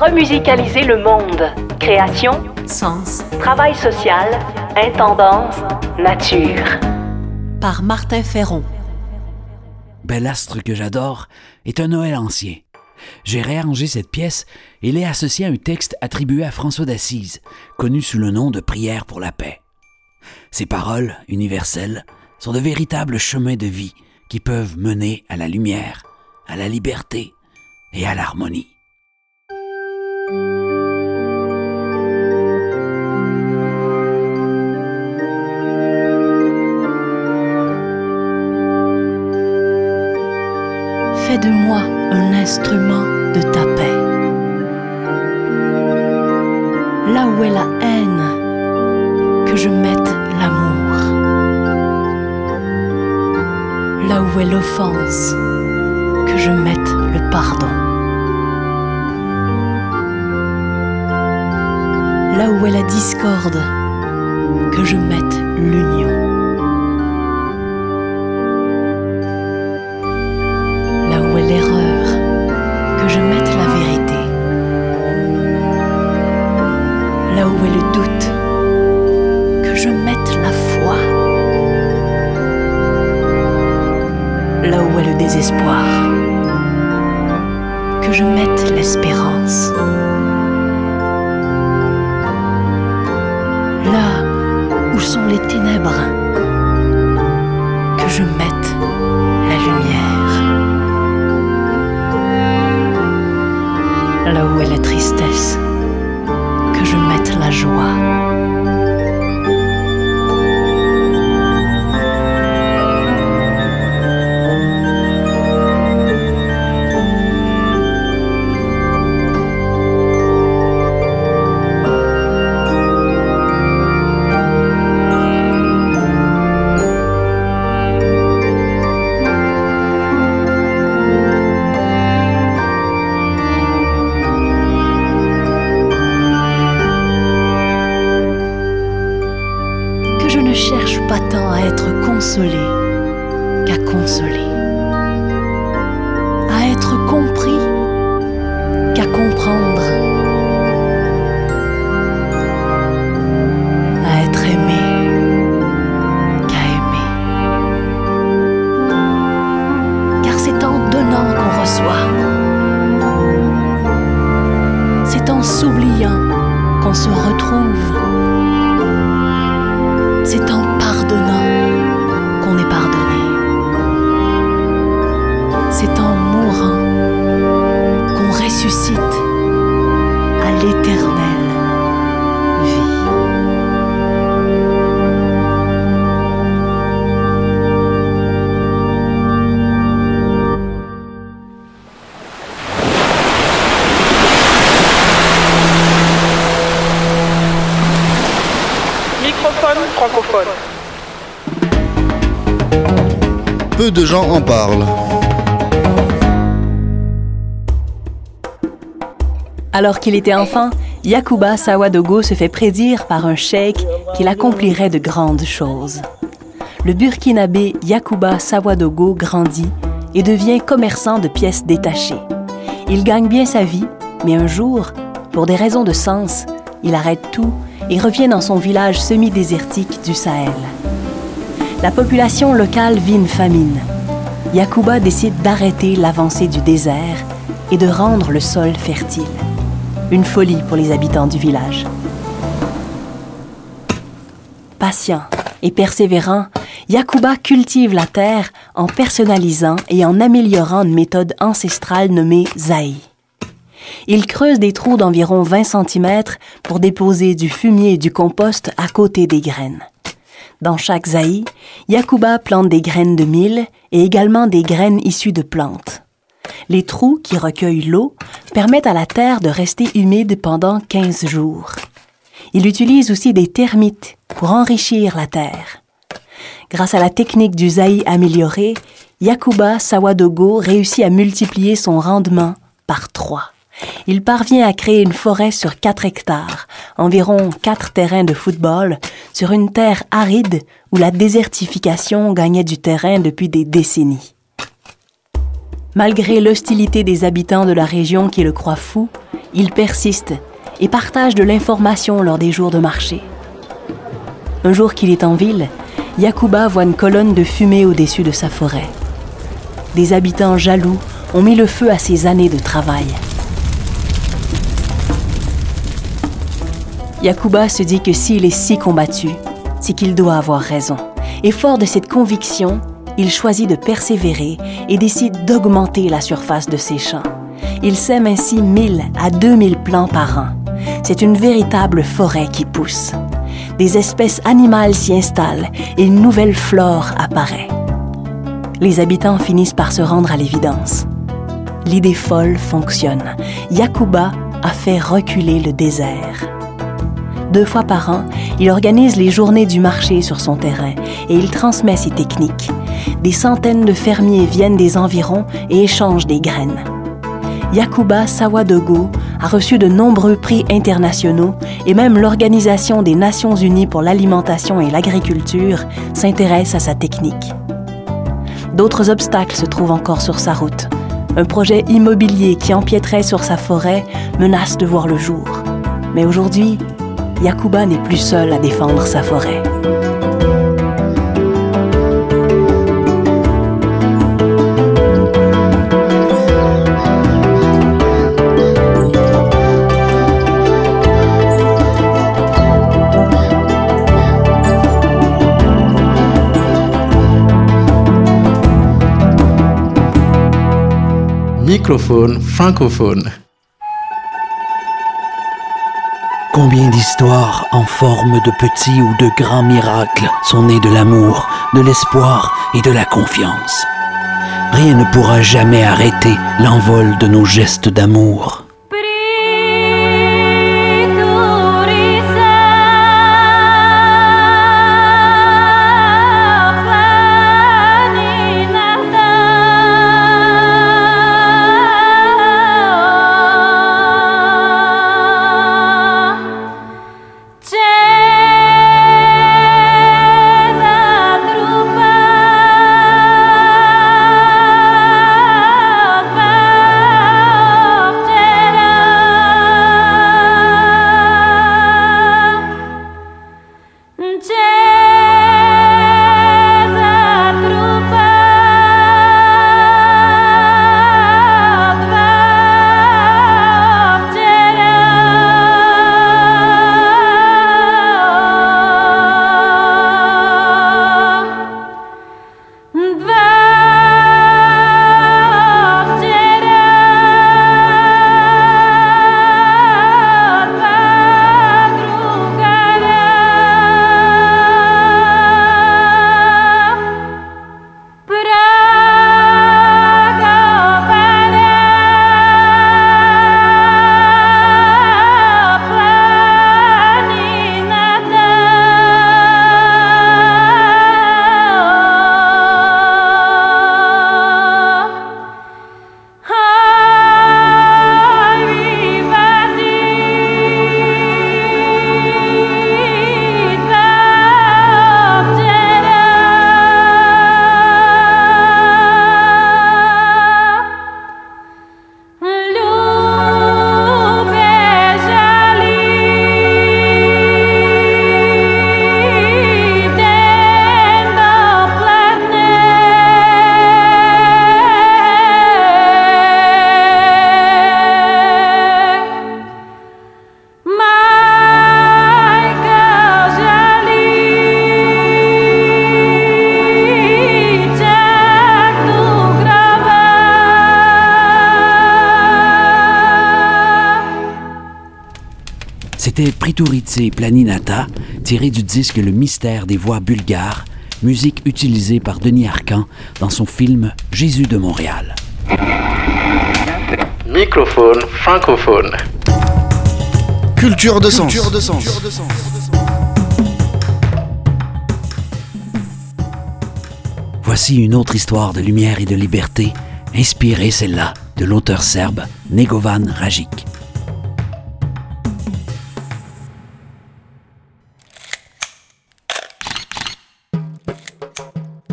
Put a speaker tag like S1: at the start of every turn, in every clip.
S1: Remusicaliser le monde. Création,
S2: Sens.
S1: travail social, intendance, nature. Par Martin Ferron.
S3: Bel astre que j'adore est un Noël ancien. J'ai réarrangé cette pièce et l'ai associée à un texte attribué à François d'Assise, connu sous le nom de Prière pour la paix. Ces paroles, universelles, sont de véritables chemins de vie qui peuvent mener à la lumière, à la liberté et à l'harmonie.
S1: Fais de moi un instrument de ta paix. Là où est la haine, que je mette l'amour. Là où est l'offense, que je mette le pardon. Là où est la discorde, que je mette l'union. Désespoir, que je mette l'espérance. Là où sont les ténèbres, que je mette la lumière. Là où est pas tant à être consolé qu'à consoler, à être compris qu'à comprendre, à être aimé qu'à aimer. Car c'est en donnant qu'on reçoit, c'est en s'oubliant qu'on se retrouve.
S4: Peu de gens en parlent.
S1: Alors qu'il était enfant, Yakuba Sawadogo se fait prédire par un cheikh qu'il accomplirait de grandes choses. Le burkinabé Yakuba Sawadogo grandit et devient commerçant de pièces détachées. Il gagne bien sa vie, mais un jour, pour des raisons de sens, il arrête tout et revient dans son village semi-désertique du Sahel. La population locale vit une famine. Yakuba décide d'arrêter l'avancée du désert et de rendre le sol fertile. Une folie pour les habitants du village. Patient et persévérant, Yakuba cultive la terre en personnalisant et en améliorant une méthode ancestrale nommée Zaï. Il creuse des trous d'environ 20 cm pour déposer du fumier et du compost à côté des graines. Dans chaque zaï, Yakuba plante des graines de mil et également des graines issues de plantes. Les trous qui recueillent l'eau permettent à la terre de rester humide pendant 15 jours. Il utilise aussi des termites pour enrichir la terre. Grâce à la technique du zaï amélioré, Yakuba Sawadogo réussit à multiplier son rendement par trois. Il parvient à créer une forêt sur 4 hectares, environ 4 terrains de football, sur une terre aride où la désertification gagnait du terrain depuis des décennies. Malgré l'hostilité des habitants de la région qui le croient fou, il persiste et partage de l'information lors des jours de marché. Un jour qu'il est en ville, Yakuba voit une colonne de fumée au-dessus de sa forêt. Des habitants jaloux ont mis le feu à ses années de travail. Yakuba se dit que s'il est si combattu, c'est qu'il doit avoir raison. Et fort de cette conviction, il choisit de persévérer et décide d'augmenter la surface de ses champs. Il sème ainsi 1000 à 2000 plants par an. C'est une véritable forêt qui pousse. Des espèces animales s'y installent et une nouvelle flore apparaît. Les habitants finissent par se rendre à l'évidence. L'idée folle fonctionne. Yakuba a fait reculer le désert. Deux fois par an, il organise les journées du marché sur son terrain et il transmet ses techniques. Des centaines de fermiers viennent des environs et échangent des graines. Yakuba Sawadogo a reçu de nombreux prix internationaux et même l'Organisation des Nations Unies pour l'alimentation et l'agriculture s'intéresse à sa technique. D'autres obstacles se trouvent encore sur sa route. Un projet immobilier qui empiéterait sur sa forêt menace de voir le jour. Mais aujourd'hui, Yakuba n'est plus seul à défendre sa forêt.
S4: Microphone francophone.
S3: Combien d'histoires en forme de petits ou de grands miracles sont nées de l'amour, de l'espoir et de la confiance. Rien ne pourra jamais arrêter l'envol de nos gestes d'amour. Planinata, tiré du disque Le mystère des voix bulgares, musique utilisée par Denis Arcan dans son film Jésus de Montréal.
S4: Microphone francophone.
S5: Culture de sens. Culture de sens.
S3: Voici une autre histoire de lumière et de liberté, inspirée celle-là de l'auteur serbe Negovan Rajic.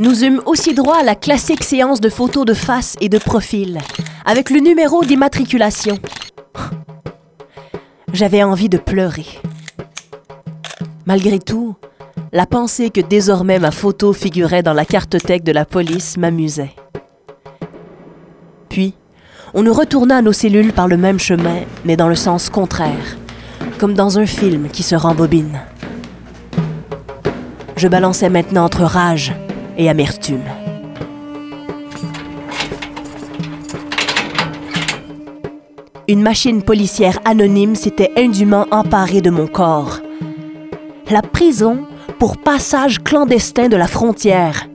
S1: Nous eûmes aussi droit à la classique séance de photos de face et de profil, avec le numéro d'immatriculation. J'avais envie de pleurer. Malgré tout, la pensée que désormais ma photo figurait dans la cartothèque de la police m'amusait. Puis, on nous retourna à nos cellules par le même chemin, mais dans le sens contraire, comme dans un film qui se rembobine. Je balançais maintenant entre rage et amertume. Une machine policière anonyme s'était indûment emparée de mon corps. La prison pour passage clandestin de la frontière.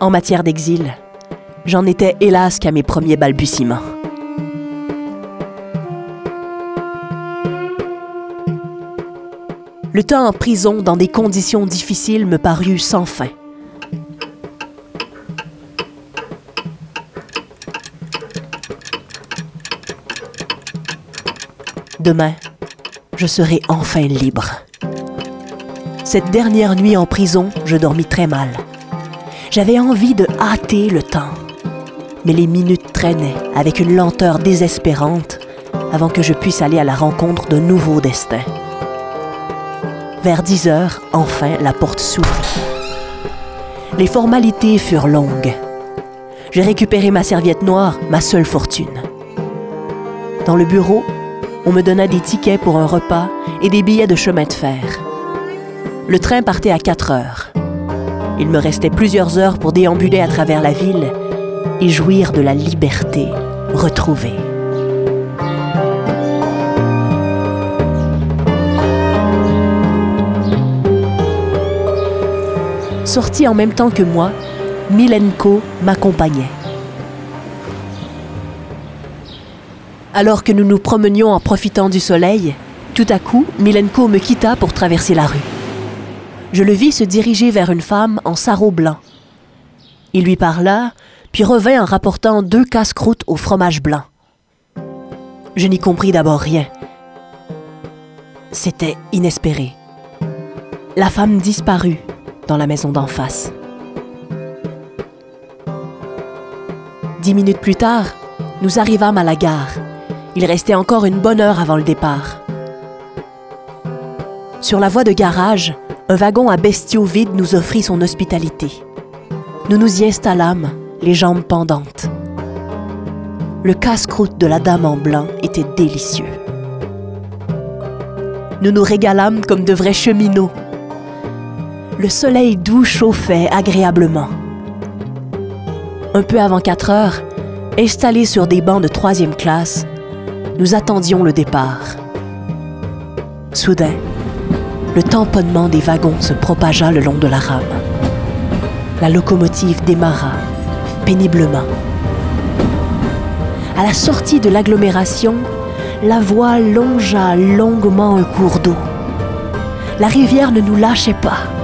S1: En matière d'exil, j'en étais hélas qu'à mes premiers balbutiements. Le temps en prison dans des conditions difficiles me parut sans fin. Demain, je serai enfin libre. Cette dernière nuit en prison, je dormis très mal. J'avais envie de hâter le temps. Mais les minutes traînaient avec une lenteur désespérante avant que je puisse aller à la rencontre d'un nouveau destin. Vers 10 heures, enfin, la porte s'ouvre. Les formalités furent longues. J'ai récupéré ma serviette noire, ma seule fortune. Dans le bureau, on me donna des tickets pour un repas et des billets de chemin de fer. Le train partait à 4 heures. Il me restait plusieurs heures pour déambuler à travers la ville et jouir de la liberté retrouvée. Sorti en même temps que moi, Milenko m'accompagnait. Alors que nous nous promenions en profitant du soleil, tout à coup, Milenko me quitta pour traverser la rue. Je le vis se diriger vers une femme en sarrau blanc. Il lui parla, puis revint en rapportant deux casse-croûtes au fromage blanc. Je n'y compris d'abord rien. C'était inespéré. La femme disparut dans la maison d'en face. Dix minutes plus tard, nous arrivâmes à la gare. Il restait encore une bonne heure avant le départ. Sur la voie de garage, un wagon à bestiaux vide nous offrit son hospitalité. Nous nous y installâmes, les jambes pendantes. Le casse-croûte de la dame en blanc était délicieux. Nous nous régalâmes comme de vrais cheminots le soleil doux chauffait agréablement. Un peu avant 4 heures, installés sur des bancs de troisième classe, nous attendions le départ. Soudain, le tamponnement des wagons se propagea le long de la rame. La locomotive démarra, péniblement. À la sortie de l'agglomération, la voie longea longuement un cours d'eau. La rivière ne nous lâchait pas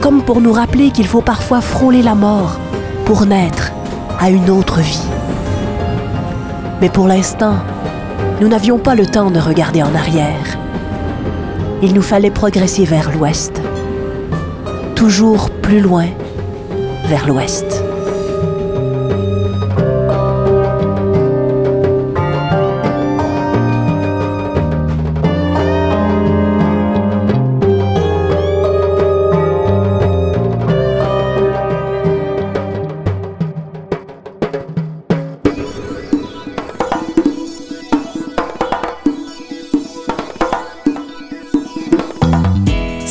S1: comme pour nous rappeler qu'il faut parfois frôler la mort pour naître à une autre vie. Mais pour l'instant, nous n'avions pas le temps de regarder en arrière. Il nous fallait progresser vers l'ouest, toujours plus loin vers l'ouest.